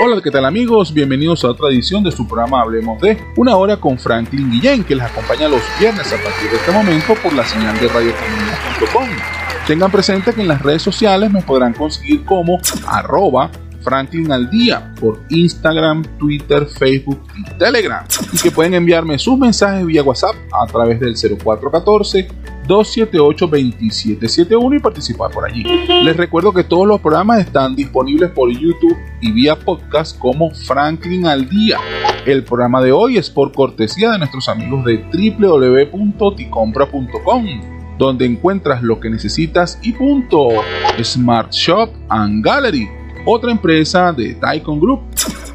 Hola, ¿qué tal amigos? Bienvenidos a otra edición de su programa Hablemos de Una Hora con Franklin Guillén, que les acompaña los viernes a partir de este momento por la señal de radiocomunidad.com. Tengan presente que en las redes sociales me podrán conseguir como arroba Franklin al día por Instagram, Twitter, Facebook y Telegram. Y que pueden enviarme sus mensajes vía WhatsApp a través del 0414 278-2771 y participar por allí. Les recuerdo que todos los programas están disponibles por YouTube y vía podcast como Franklin al día. El programa de hoy es por cortesía de nuestros amigos de www.ticompra.com donde encuentras lo que necesitas y punto. Smart Shop and Gallery, otra empresa de Taikon Group.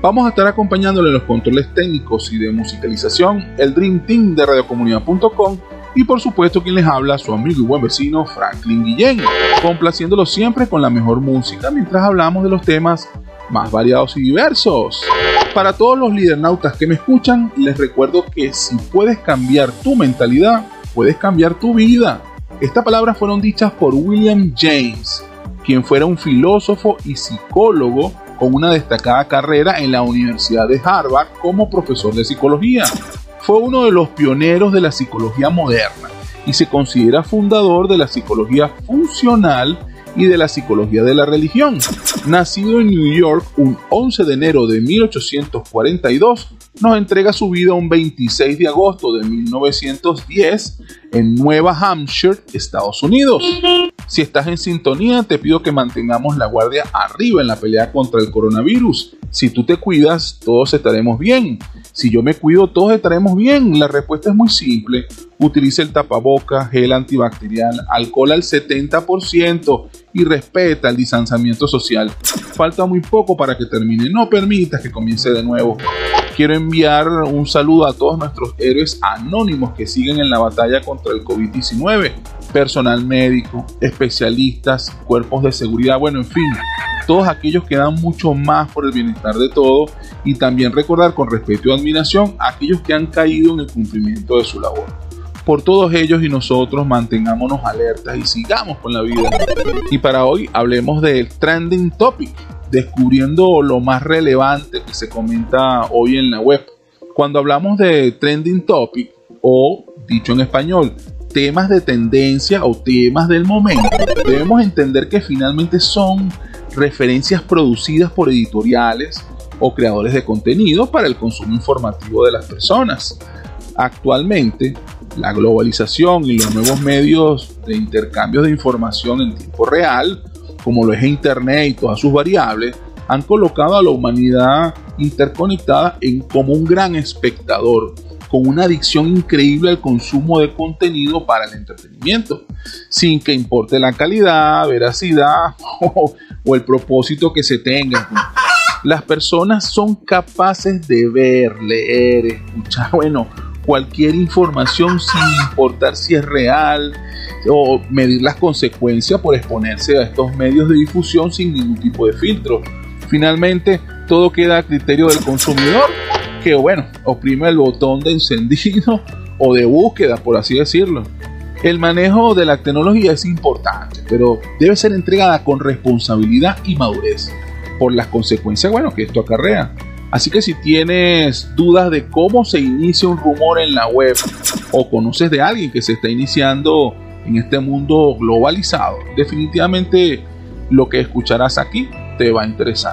Vamos a estar acompañándole los controles técnicos y de musicalización el Dream Team de radiocomunidad.com y por supuesto quien les habla, su amigo y buen vecino Franklin Guillén, complaciéndolo siempre con la mejor música mientras hablamos de los temas más variados y diversos. Para todos los lidernautas que me escuchan, les recuerdo que si puedes cambiar tu mentalidad, puedes cambiar tu vida. Estas palabras fueron dichas por William James, quien fuera un filósofo y psicólogo con una destacada carrera en la Universidad de Harvard como profesor de psicología fue uno de los pioneros de la psicología moderna y se considera fundador de la psicología funcional y de la psicología de la religión. Nacido en New York un 11 de enero de 1842, nos entrega su vida un 26 de agosto de 1910 en Nueva Hampshire, Estados Unidos. Si estás en sintonía, te pido que mantengamos la guardia arriba en la pelea contra el coronavirus. Si tú te cuidas, todos estaremos bien. Si yo me cuido, todos estaremos bien. La respuesta es muy simple. Utiliza el tapaboca, gel antibacterial, alcohol al 70% y respeta el distanciamiento social. Falta muy poco para que termine. No permitas que comience de nuevo. Quiero enviar un saludo a todos nuestros héroes anónimos que siguen en la batalla contra el COVID-19. Personal médico, especialistas, cuerpos de seguridad, bueno, en fin, todos aquellos que dan mucho más por el bienestar de todos y también recordar con respeto y admiración a aquellos que han caído en el cumplimiento de su labor. Por todos ellos y nosotros mantengámonos alertas y sigamos con la vida. Y para hoy hablemos del trending topic, descubriendo lo más relevante que se comenta hoy en la web. Cuando hablamos de trending topic o dicho en español, temas de tendencia o temas del momento, debemos entender que finalmente son referencias producidas por editoriales o creadores de contenido para el consumo informativo de las personas. Actualmente, la globalización y los nuevos medios de intercambio de información en tiempo real, como lo es Internet y todas sus variables, han colocado a la humanidad interconectada en como un gran espectador, con una adicción increíble al consumo de contenido para el entretenimiento, sin que importe la calidad, veracidad o, el propósito que se tenga. Las personas son capaces de ver, leer, escuchar, bueno, cualquier información sin importar si es real o medir las consecuencias por exponerse a estos medios de difusión sin ningún tipo de filtro. Finalmente, todo queda a criterio del consumidor que, bueno, oprime el botón de encendido o de búsqueda, por así decirlo. El manejo de la tecnología es importante, pero debe ser entregada con responsabilidad y madurez por las consecuencias, bueno, que esto acarrea. Así que si tienes dudas de cómo se inicia un rumor en la web o conoces de alguien que se está iniciando en este mundo globalizado, definitivamente lo que escucharás aquí te va a interesar.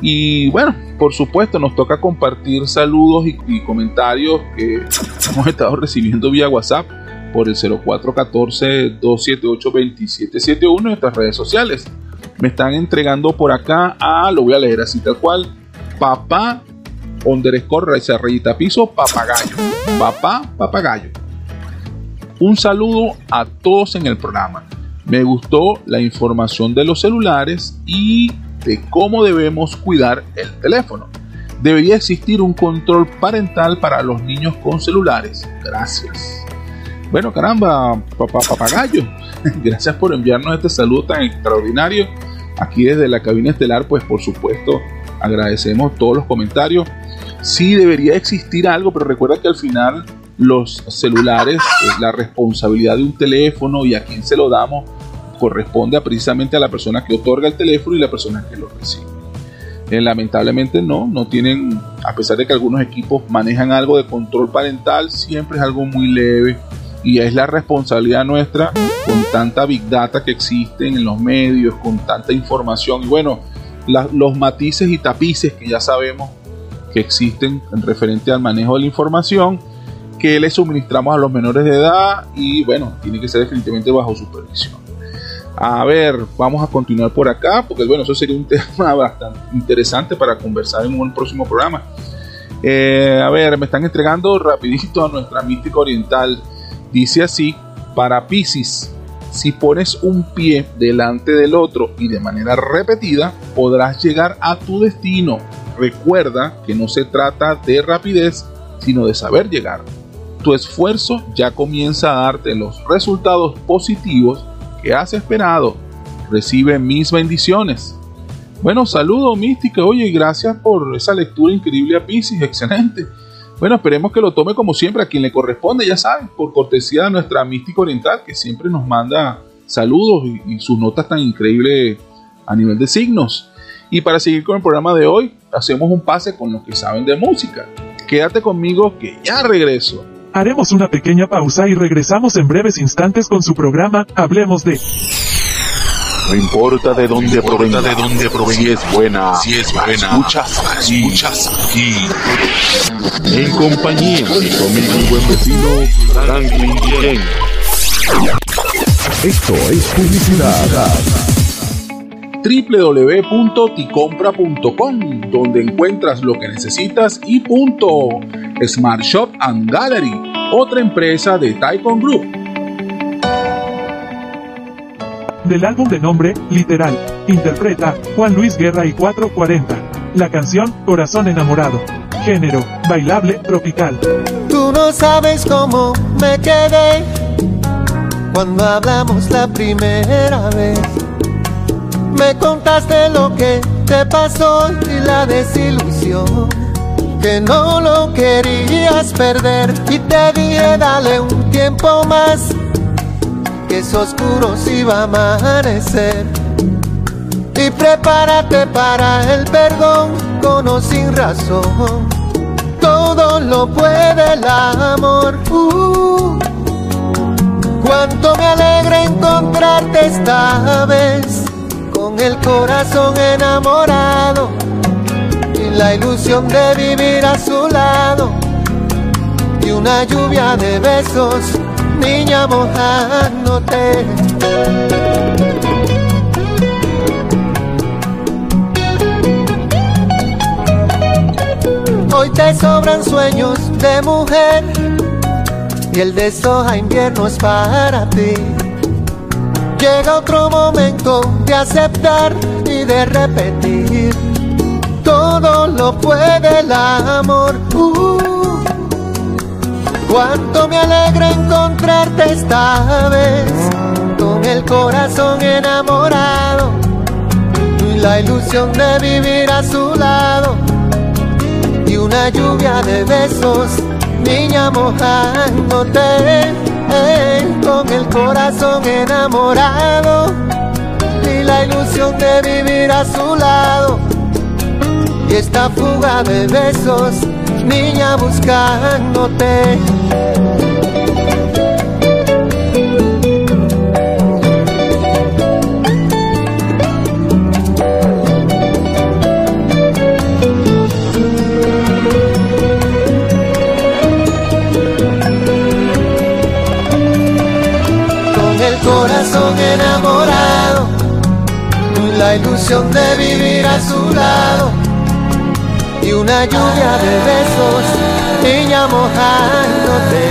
Y bueno, por supuesto nos toca compartir saludos y, comentarios que hemos estado recibiendo vía WhatsApp por el 0414-278-2771 en nuestras redes sociales. Me están entregando por acá a, lo voy a leer así tal cual, papá underscore rayita piso papagayo. Papá papagayo. Un saludo a todos en el programa. Me gustó la información de los celulares y de cómo debemos cuidar el teléfono. Debería existir un control parental para los niños con celulares. Gracias. Bueno, caramba, papá papagayo. Gracias por enviarnos este saludo tan extraordinario. Aquí desde la cabina estelar, pues por supuesto, agradecemos todos los comentarios. Sí debería existir algo, pero recuerda que al final los celulares, la responsabilidad de un teléfono y a quién se lo damos, corresponde precisamente a la persona que otorga el teléfono y la persona que lo recibe. Eh, lamentablemente no, no tienen, a pesar de que algunos equipos manejan algo de control parental, siempre es algo muy leve y es la responsabilidad nuestra con tanta big data que existen en los medios, con tanta información y bueno, los matices y tapices que ya sabemos que existen en referente al manejo de la información que le suministramos a los menores de edad y bueno, tiene que ser definitivamente bajo supervisión. A ver, vamos a continuar por acá porque bueno, eso sería un tema bastante interesante para conversar en un próximo programa. Eh, a ver, me están entregando rapidito a nuestra mística oriental. Dice así, para Pisces, si pones un pie delante del otro y de manera repetida, podrás llegar a tu destino. Recuerda que no se trata de rapidez, sino de saber llegar. Tu esfuerzo ya comienza a darte los resultados positivos que has esperado. Recibe mis bendiciones. Bueno, saludo mística, oye, gracias por esa lectura increíble a Pisces, excelente. Bueno, esperemos que lo tome como siempre a quien le corresponde, ya saben, por cortesía de nuestra mística oriental, que siempre nos manda saludos y, sus notas tan increíbles a nivel de signos. Y para seguir con el programa de hoy, hacemos un pase con los que saben de música. Quédate conmigo que ya regreso. Haremos una pequeña pausa y regresamos en breves instantes con su programa Hablemos de... No importa de dónde provenga, de dónde provenga, si es buena, si es buena, escuchas, escuchas aquí. En compañía de conmigo mi buen vecino Franklin. Esto es publicidad www.ticompra.com, donde encuentras lo que necesitas y punto. Smart Shop and Gallery, otra empresa de Taikon Group. Del álbum de nombre, Literal, interpreta Juan Luis Guerra y 440. La canción, Corazón enamorado. Género, bailable, tropical. Tú no sabes cómo me quedé cuando hablamos la primera vez me contaste lo que te pasó y la desilusión, que no lo querías perder y te dije dale un tiempo más, que es oscuro si va a amanecer. Y prepárate para el perdón con o sin razón. Todo lo puede el amor. Uh, cuánto me alegra encontrarte esta vez con el corazón enamorado y la ilusión de vivir a su lado y una lluvia de besos, niña mojándote. Hoy te sobran sueños de mujer y el de soja invierno es para ti. Llega otro momento de aceptar y de repetir. Todo lo puede el amor. Uh, cuánto me alegra encontrarte esta vez. Con el corazón enamorado. Y la ilusión de vivir a su lado. Y una lluvia de besos, niña mojándote con el corazón enamorado y la ilusión de vivir a su lado. Y esta fuga de besos, niña buscándote. Enamorado, la ilusión de vivir a su lado y una lluvia de besos, niña mojándote,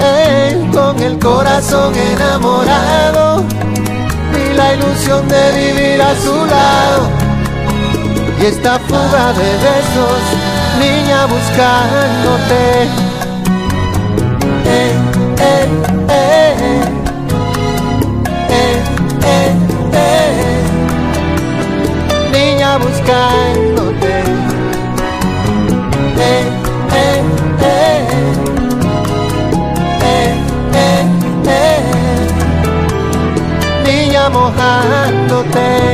él con el corazón enamorado y la ilusión de vivir a su lado y esta fuga de besos, niña buscándote. Buscándote. Eh, eh, eh. Eh, eh, eh. Niña mojándote.